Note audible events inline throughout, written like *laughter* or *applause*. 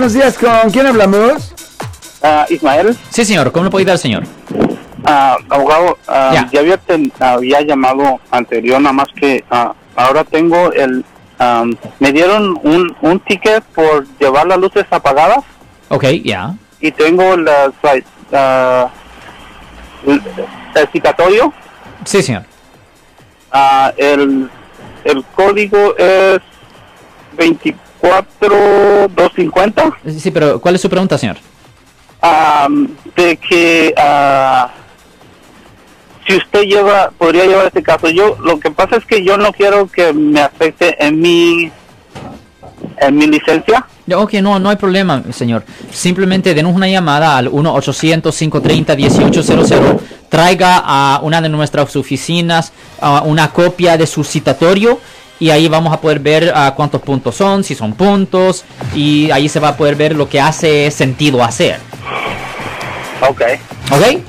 Buenos días, ¿con quién hablamos? Ah, Ismael, Sí, señor. ¿Cómo le puedo ayudar, señor? ah, abogado, ah, Ya. ya había, ten- había llamado anterior, nada más que ah, ahora tengo el... ah, me dieron un, un ticket por llevar las luces apagadas Ok, ya. y tengo las, el, el citatorio. Sí, señor. Ah, el, el código es 24250. Sí, pero ¿cuál es su pregunta, señor? ah, de que ah, si usted lleva, podría llevar este caso. Yo, lo que pasa es que yo no quiero que me afecte en mi, en mi licencia. Ok, no, no hay problema, señor. Simplemente denos una llamada al 1-800-530-1800. Traiga a una de nuestras oficinas ah, una copia de su citatorio. Y ahí vamos a poder ver ah, cuántos puntos son, si son puntos. Y ahí se va a poder ver lo que hace sentido hacer. Ok. ¿Ok?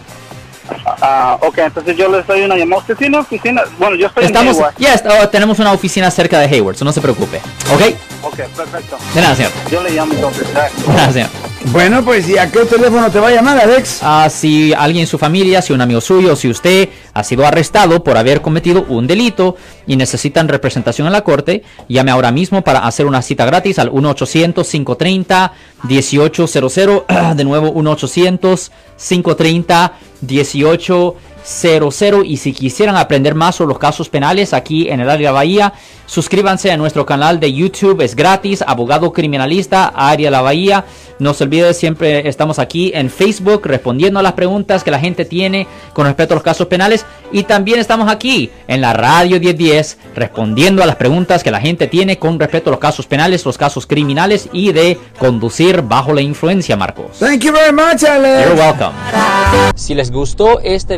Ah, ok, entonces yo les doy una llamada. ¿Usted tiene oficina? Bueno, yo estoy Estamos, en Hayward. ya está- oh, tenemos una oficina cerca de Hayward, so no se preocupe. ¿Ok? Ok, perfecto. De nada, señor. Yo le llamo entonces. Gracias. De nada, señor. Bueno, pues, ¿y a qué teléfono te va a llamar, Alex? Ah, si alguien en su familia, si un amigo suyo, si usted ha sido arrestado por haber cometido un delito y necesitan representación en la corte, llame ahora mismo para hacer una cita gratis al 1-800-530-1800. *clears throat* De nuevo, 1-800-530-1800. 18 y si quisieran aprender más sobre los casos penales aquí en el área de la Bahía, suscríbanse a nuestro canal de YouTube, es gratis, abogado criminalista, área de la Bahía. No se olvide, siempre estamos aquí en Facebook respondiendo a las preguntas que la gente tiene con respecto a los casos penales. Y también estamos aquí en la radio 1010 respondiendo a las preguntas que la gente tiene con respecto a los casos penales, los casos criminales y de conducir bajo la influencia, Marcos. Thank you very much, Alex. You're welcome. Si les gustó este